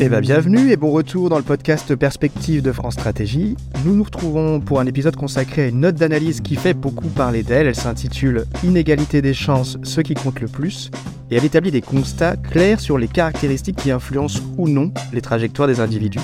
Eh bien, bienvenue et bon retour dans le podcast Perspective de France Stratégie. Nous nous retrouvons pour un épisode consacré à une note d'analyse qui fait beaucoup parler d'elle. Elle s'intitule Inégalité des chances, ce qui compte le plus. Et elle établit des constats clairs sur les caractéristiques qui influencent ou non les trajectoires des individus.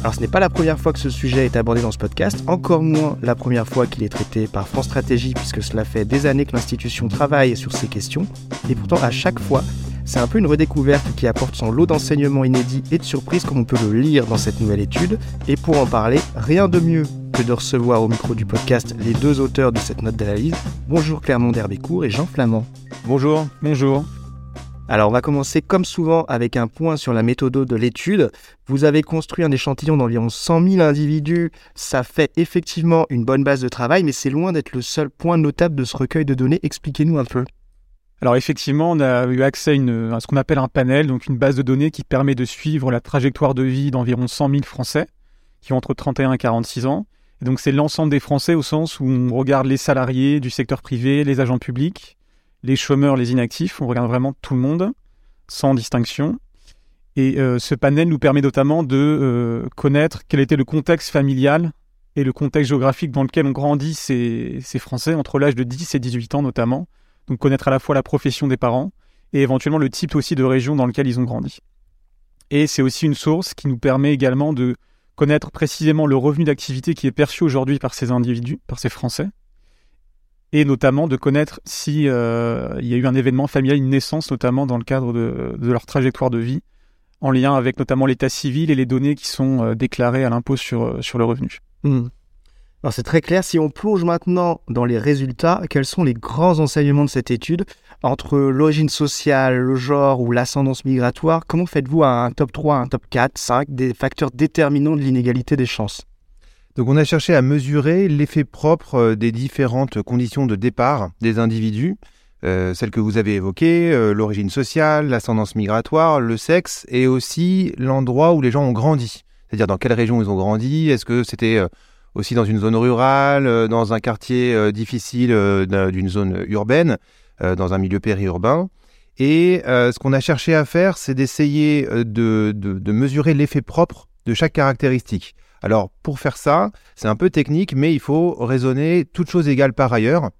Alors ce n'est pas la première fois que ce sujet est abordé dans ce podcast, encore moins la première fois qu'il est traité par France Stratégie puisque cela fait des années que l'institution travaille sur ces questions. Et pourtant à chaque fois, c'est un peu une redécouverte qui apporte son lot d'enseignements inédits et de surprises comme on peut le lire dans cette nouvelle étude. Et pour en parler, rien de mieux que de recevoir au micro du podcast les deux auteurs de cette note d'analyse. Bonjour Clermont d'Herbécourt et Jean Flamand. Bonjour. Bonjour. Alors on va commencer comme souvent avec un point sur la méthode de l'étude. Vous avez construit un échantillon d'environ 100 000 individus. Ça fait effectivement une bonne base de travail, mais c'est loin d'être le seul point notable de ce recueil de données. Expliquez-nous un peu. Alors effectivement, on a eu accès à, ce qu'on appelle un panel, donc une base de données qui permet de suivre la trajectoire de vie d'environ 100 000 Français qui ont entre 31 et 46 ans. Et donc c'est l'ensemble des Français au sens où on regarde les salariés du secteur privé, les agents publics, les chômeurs, les inactifs, on regarde vraiment tout le monde, sans distinction. Et euh, ce panel nous permet notamment de euh, connaître quel était le contexte familial et le contexte géographique dans lequel ont grandi ces, ces Français, entre l'âge de 10 et 18 ans notamment. Donc connaître à la fois la profession des parents et éventuellement le type aussi de région dans lequel ils ont grandi. Et c'est aussi une source qui nous permet également de connaître précisément le revenu d'activité qui est perçu aujourd'hui par ces individus, par ces Français, et notamment de connaître si euh, y a eu un événement familial, une naissance notamment dans le cadre de, leur trajectoire de vie, en lien avec notamment l'état civil et les données qui sont euh, déclarées à l'impôt sur, euh, le revenu. Hmm. Alors c'est très clair, si on plonge maintenant dans les résultats, quels sont les grands enseignements de cette étude entre l'origine sociale, le genre ou l'ascendance migratoire? Comment faites-vous un top 3, un top 4, 5 des facteurs déterminants de l'inégalité des chances? Donc on a cherché à mesurer l'effet propre euh, des différentes conditions de départ des individus, euh, celles que vous avez évoquées, euh, l'origine sociale, l'ascendance migratoire, le sexe et aussi l'endroit où les gens ont grandi. C'est-à-dire dans quelle région ils ont grandi, est-ce que c'était aussi dans une zone rurale, dans un quartier difficile d'une zone urbaine, dans un milieu périurbain. Et ce qu'on a cherché à faire, c'est d'essayer de, de mesurer l'effet propre de chaque caractéristique. Alors, pour faire ça, c'est un peu technique, mais il faut raisonner toutes choses égales par ailleurs,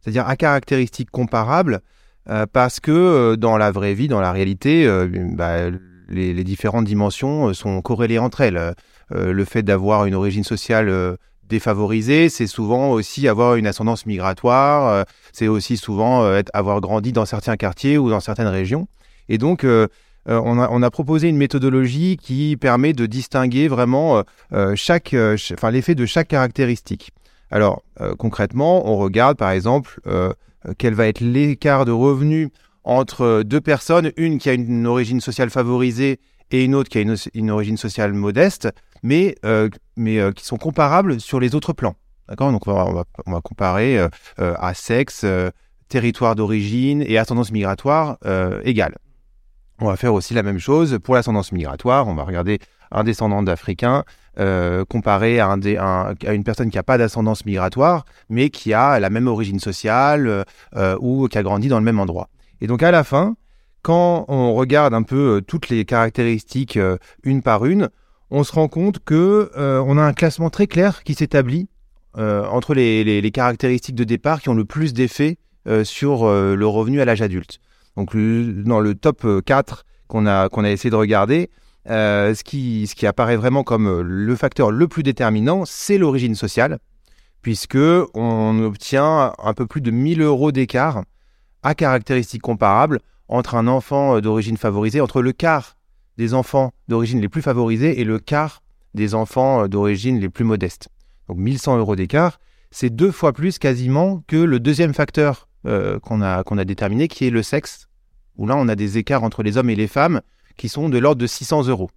c'est-à-dire à caractéristiques comparables, euh, parce que euh, dans la vraie vie, dans la réalité, euh, bah, les, différentes dimensions sont corrélées entre elles. Le fait d'avoir une origine sociale défavorisée, c'est souvent aussi avoir une ascendance migratoire, c'est aussi souvent avoir grandi dans certains quartiers ou dans certaines régions. Et donc, euh, on, a, proposé une méthodologie qui permet de distinguer vraiment euh, euh, chaque, enfin l'effet de chaque caractéristique. Alors concrètement, on regarde par exemple quel va être l'écart de revenus entre deux personnes, une qui a une origine sociale favorisée et une autre qui a une, origine sociale modeste, mais, mais qui sont comparables sur les autres plans. D'accord? Donc on va, on va, comparer à sexe, territoire d'origine et ascendance migratoire égale. On va faire aussi la même chose pour l'ascendance migratoire. On va regarder un descendant d'Africain euh, comparé à, une personne qui n'a pas d'ascendance migratoire, mais qui a la même origine sociale euh, ou qui a grandi dans le même endroit. Et donc à la fin, quand on regarde un peu euh, toutes les caractéristiques une par une, on se rend compte que on a un classement très clair qui s'établit entre les, caractéristiques de départ qui ont le plus d'effet sur le revenu à l'âge adulte. Donc dans le top 4 euh, qu'on a, a essayé de regarder, euh, ce, qui, ce qui apparaît vraiment comme euh, le facteur le plus déterminant, c'est l'origine sociale, puisque on obtient un peu plus de 1000 euros d'écart à caractéristiques comparables entre un enfant d'origine favorisée, entre le quart des enfants d'origine les plus favorisés et le quart des enfants d'origine les plus modestes. Donc 1100 euros d'écart, c'est deux fois plus quasiment que le deuxième facteur euh, qu'on a, a déterminé, qui est le sexe, où là on a des écarts entre les hommes et les femmes qui sont de l'ordre de 600 euros.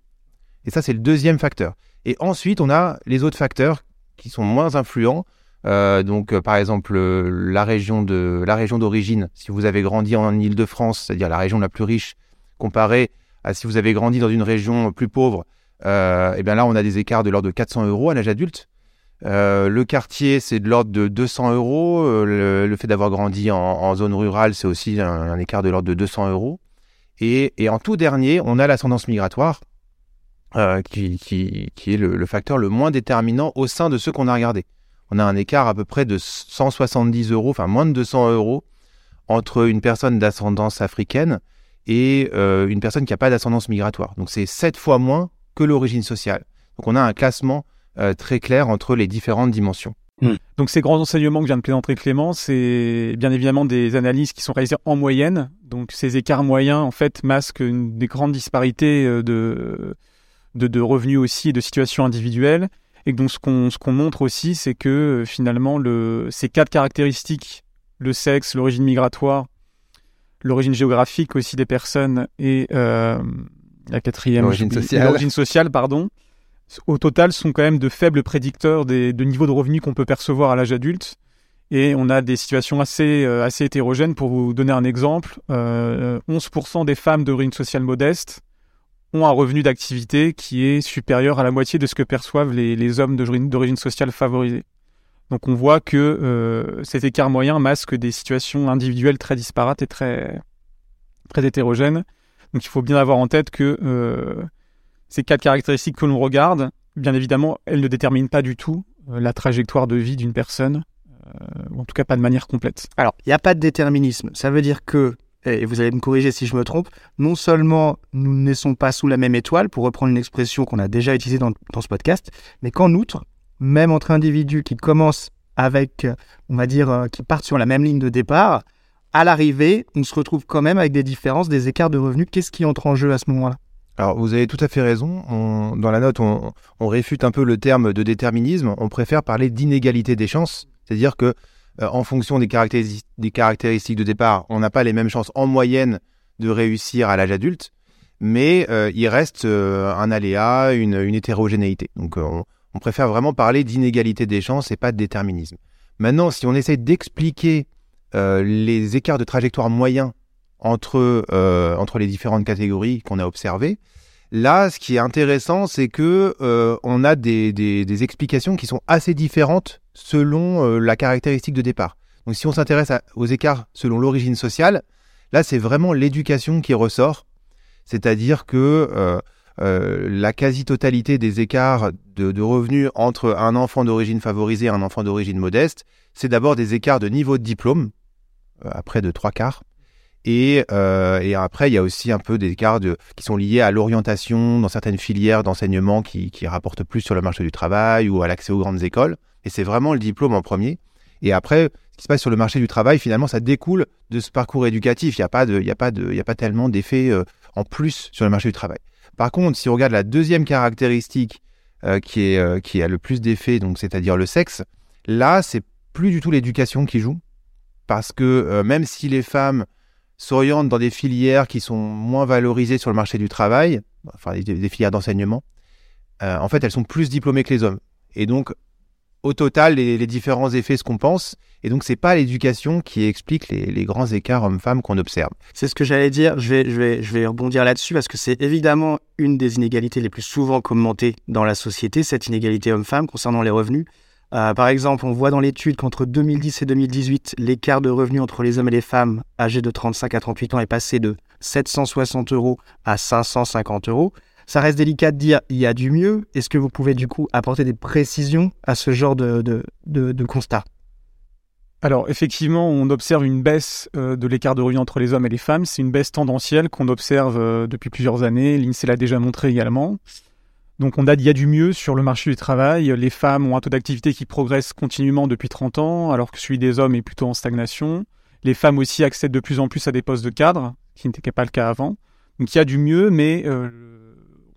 Et ça, c'est le deuxième facteur. Et ensuite, on a les autres facteurs qui sont moins influents. Euh, donc, euh, par exemple, la région la région d'origine. Si vous avez grandi en Île-de-France, c'est-à-dire la région la plus riche, comparé à si vous avez grandi dans une région plus pauvre, et bien là, on a des écarts de l'ordre de 400 euros à l'âge adulte. Euh, le quartier, c'est de l'ordre de 200 euros. Euh, le, fait d'avoir grandi en, zone rurale, c'est aussi un, écart de l'ordre de 200 euros. Et, en tout dernier, on a l'ascendance migratoire, qui, est le, le, facteur le moins déterminant au sein de ceux qu'on a regardés. On a un écart à peu près de 170 euros, enfin moins de 200 euros, entre une personne d'ascendance africaine et euh, une personne qui n'a pas d'ascendance migratoire. Donc c'est sept fois moins que l'origine sociale. Donc on a un classement euh, très clair entre les différentes dimensions. Hmm. Donc ces grands enseignements que vient de présenter Clément, c'est bien évidemment des analyses qui sont réalisées en moyenne. Donc ces écarts moyens, en fait, masquent une, des grandes disparités euh, de, de, de, revenus aussi et de situations individuelles. Et donc ce qu'on ce qu'on montre aussi, c'est que finalement le, ces quatre caractéristiques, le sexe, l'origine migratoire, l'origine géographique aussi des personnes et euh, la quatrième, l'origine sociale. pardon, au total sont quand même de faibles prédicteurs des, de niveau de revenus qu'on peut percevoir à l'âge adulte. Et on a des situations assez, euh, assez hétérogènes. Pour vous donner un exemple, euh, 11% des femmes d'origine sociale modeste ont un revenu d'activité qui est supérieur à la moitié de ce que perçoivent les, les hommes d'origine sociale favorisée. Donc on voit que euh, cet écart moyen masque des situations individuelles très disparates et très, très hétérogènes. Donc il faut bien avoir en tête que euh, ces quatre caractéristiques que l'on regarde, bien évidemment, elles ne déterminent pas du tout euh, la trajectoire de vie d'une personne, ou en tout cas pas de manière complète. Alors, il n'y a pas de déterminisme. Ça veut dire que, et vous allez me corriger si je me trompe, non seulement nous ne naissons pas sous la même étoile, pour reprendre une expression qu'on a déjà utilisée dans, dans ce podcast, mais qu'en outre, même entre individus qui commencent avec, on va dire, qui partent sur la même ligne de départ, à l'arrivée, on se retrouve quand même avec des différences, des écarts de revenus. Qu'est-ce qui entre en jeu à ce moment-là? Alors, vous avez tout à fait raison. On, dans la note, on, réfute un peu le terme de déterminisme. On préfère parler d'inégalité des chances. C'est-à-dire que, euh, en fonction des, caractéristiques, de départ, on n'a pas les mêmes chances en moyenne de réussir à l'âge adulte, mais euh, il reste euh, un aléa, une, une hétérogénéité. Donc, on, on préfère vraiment parler d'inégalité des chances et pas de déterminisme. Maintenant, si on essaie d'expliquer euh, les écarts de trajectoire moyens entre, euh, entre les différentes catégories qu'on a observées, là, ce qui est intéressant, c'est que euh, on a des, des, des, explications qui sont assez différentes selon la caractéristique de départ. Donc, si on s'intéresse aux écarts selon l'origine sociale, là, c'est vraiment l'éducation qui ressort. C'est-à-dire que euh, la quasi-totalité des écarts de, revenus entre un enfant d'origine favorisée et un enfant d'origine modeste, c'est d'abord des écarts de niveau de diplôme, euh, après de trois quarts. Et, euh, et, après, il y a aussi un peu des écarts qui sont liés à l'orientation dans certaines filières d'enseignement qui, rapportent plus sur le marché du travail ou à l'accès aux grandes écoles. Et c'est vraiment le diplôme en premier. Et après, ce qui se passe sur le marché du travail, finalement, ça découle de ce parcours éducatif. Il n'y a a a pas tellement d'effets euh, en plus sur le marché du travail. Par contre, si on regarde la deuxième caractéristique euh, euh, qui a le plus d'effet, c'est-à-dire le sexe, là, c'est plus du tout l'éducation qui joue, parce que euh, même si les femmes s'orientent dans des filières qui sont moins valorisées sur le marché du travail, enfin des, des filières d'enseignement, en fait, elles sont plus diplômées que les hommes. Et donc, au total, les, différents effets se compensent. Et donc, c'est pas l'éducation qui explique les, les grands écarts hommes-femmes qu'on observe. C'est ce que j'allais dire. Je vais, je vais, je vais rebondir là-dessus parce que c'est évidemment une des inégalités les plus souvent commentées dans la société, cette inégalité homme-femme concernant les revenus. Euh, par exemple, on voit dans l'étude qu'entre 2010 et 2018, l'écart de revenus entre les hommes et les femmes âgés de 35 à 38 ans est passé de 760 euros à 550 euros. Ça reste délicat de dire il y a du mieux. Est-ce que vous pouvez du coup apporter des précisions à ce genre de, de, de, constat? Alors effectivement, on observe une baisse euh, de l'écart de revenus entre les hommes et les femmes. C'est une baisse tendancielle qu'on observe euh, depuis plusieurs années. L'INSEE l'a déjà montré également. Donc on a, il y a du mieux sur le marché du travail. Les femmes ont un taux d'activité qui progresse continuellement depuis 30 ans, alors que celui des hommes est plutôt en stagnation. Les femmes aussi accèdent de plus en plus à des postes de cadre, qui n'était pas le cas avant. Donc il y a du mieux, mais euh,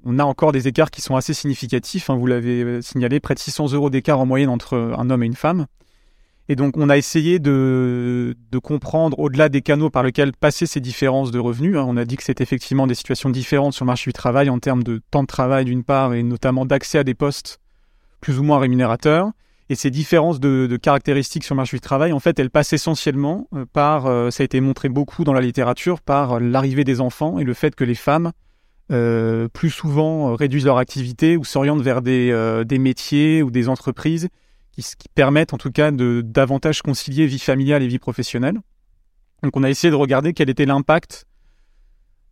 on a encore des écarts qui sont assez significatifs. Hein, vous l'avez signalé, près de 600 euros d'écart en moyenne entre un homme et une femme. Et donc, on a essayé de, comprendre au-delà des canaux par lesquels passer ces différences de revenus. Hein. On a dit que c'est effectivement des situations différentes sur le marché du travail en termes de temps de travail d'une part et notamment d'accès à des postes plus ou moins rémunérateurs. Et ces différences de, de, caractéristiques sur le marché du travail, en fait, elles passent essentiellement euh, par, euh, ça a été montré beaucoup dans la littérature, par l'arrivée des enfants et le fait que les femmes euh, plus souvent réduisent leur activité ou s'orientent vers des, euh, des métiers ou des entreprises qui, qui, permettent en tout cas de davantage concilier vie familiale et vie professionnelle. Donc on a essayé de regarder quel était l'impact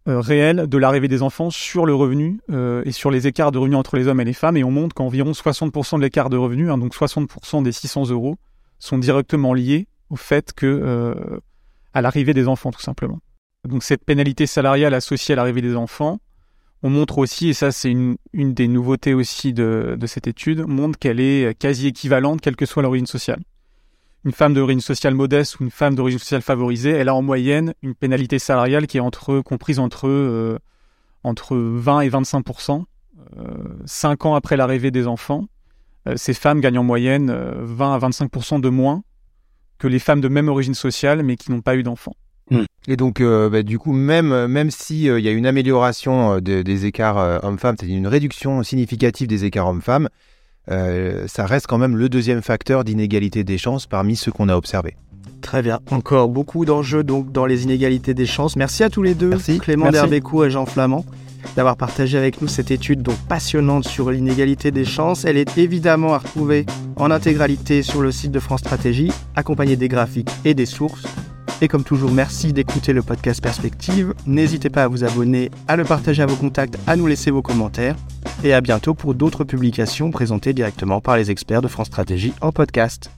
euh, réel de l'arrivée des enfants sur le revenu euh, et sur les écarts de revenus entre les hommes et les femmes. Et on montre qu'environ 60% de l'écart de revenus, hein, donc 60% des 600 euros, sont directement liés au fait que euh, à l'arrivée des enfants, tout simplement. Donc cette pénalité salariale associée à l'arrivée des enfants, on montre aussi, et ça c'est une, des nouveautés aussi de, cette étude, montre qu'elle est quasi équivalente, quelle que soit l'origine sociale une femme d'origine sociale modeste ou une femme d'origine sociale favorisée, elle a en moyenne une pénalité salariale qui est comprise entre, euh, entre 20 et 25% euh, Cinq ans après l'arrivée des enfants, euh, ces femmes gagnent en moyenne 20 à 25% de moins que les femmes de même origine sociale mais qui n'ont pas eu d'enfants. Hmm. Et donc, bah, du coup, même même si il y a une amélioration des écarts hommes-femmes, c'est une réduction significative des écarts hommes-femmes, euh, ça reste quand même le deuxième facteur d'inégalité des chances parmi ceux qu'on a observés. Très bien. Encore beaucoup d'enjeux donc dans les inégalités des chances. Merci à tous les deux, Clément Derbécourt et Jean Flamand, d'avoir partagé avec nous cette étude donc passionnante sur l'inégalité des chances. Elle est évidemment à retrouver en intégralité sur le site de France Stratégie, accompagnée des graphiques et des sources. Et comme toujours, merci d'écouter le podcast Perspective. N'hésitez pas à vous abonner, à le partager à vos contacts, à nous laisser vos commentaires. Et à bientôt pour d'autres publications présentées directement par les experts de France Stratégie en podcast.